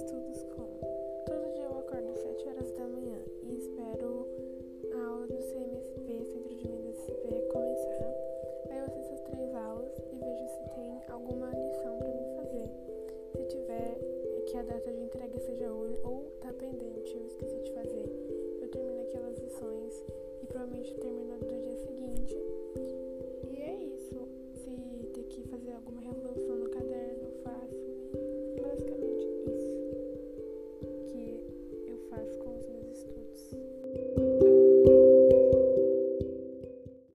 estudos como todo dia eu acordo às 7 horas da manhã e espero a aula do CMSP, Centro de MSP, começar. Aí eu assisto as três aulas e vejo se tem alguma lição para me fazer. Se tiver que a data de entrega seja hoje ou tá pendente, eu esqueci de fazer, eu termino aquelas lições e provavelmente termino